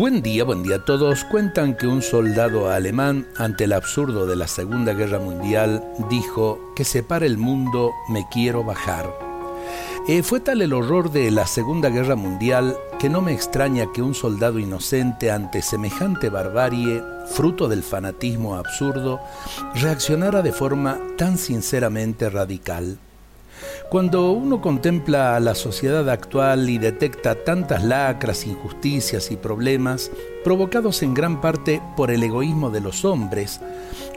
Buen día, buen día a todos. Cuentan que un soldado alemán, ante el absurdo de la Segunda Guerra Mundial, dijo que se para el mundo, me quiero bajar. Eh, fue tal el horror de la Segunda Guerra Mundial que no me extraña que un soldado inocente ante semejante barbarie, fruto del fanatismo absurdo, reaccionara de forma tan sinceramente radical. Cuando uno contempla a la sociedad actual y detecta tantas lacras, injusticias y problemas, provocados en gran parte por el egoísmo de los hombres,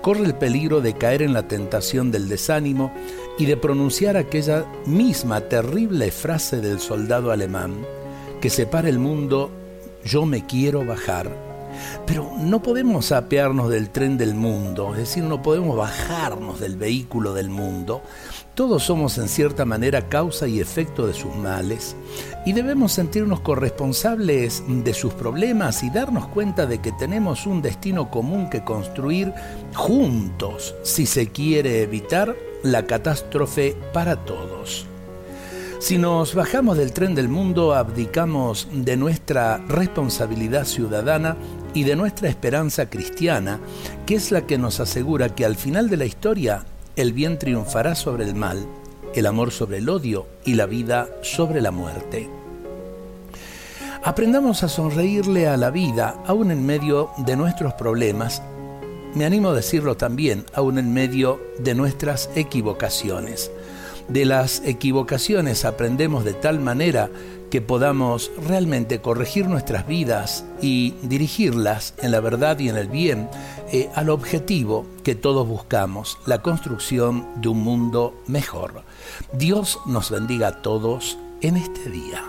corre el peligro de caer en la tentación del desánimo y de pronunciar aquella misma terrible frase del soldado alemán, que separa el mundo, yo me quiero bajar pero no podemos apearnos del tren del mundo, es decir, no podemos bajarnos del vehículo del mundo. Todos somos en cierta manera causa y efecto de sus males y debemos sentirnos corresponsables de sus problemas y darnos cuenta de que tenemos un destino común que construir juntos si se quiere evitar la catástrofe para todos. Si nos bajamos del tren del mundo, abdicamos de nuestra responsabilidad ciudadana y de nuestra esperanza cristiana, que es la que nos asegura que al final de la historia el bien triunfará sobre el mal, el amor sobre el odio y la vida sobre la muerte. Aprendamos a sonreírle a la vida, aún en medio de nuestros problemas, me animo a decirlo también, aún en medio de nuestras equivocaciones. De las equivocaciones aprendemos de tal manera que podamos realmente corregir nuestras vidas y dirigirlas en la verdad y en el bien eh, al objetivo que todos buscamos, la construcción de un mundo mejor. Dios nos bendiga a todos en este día.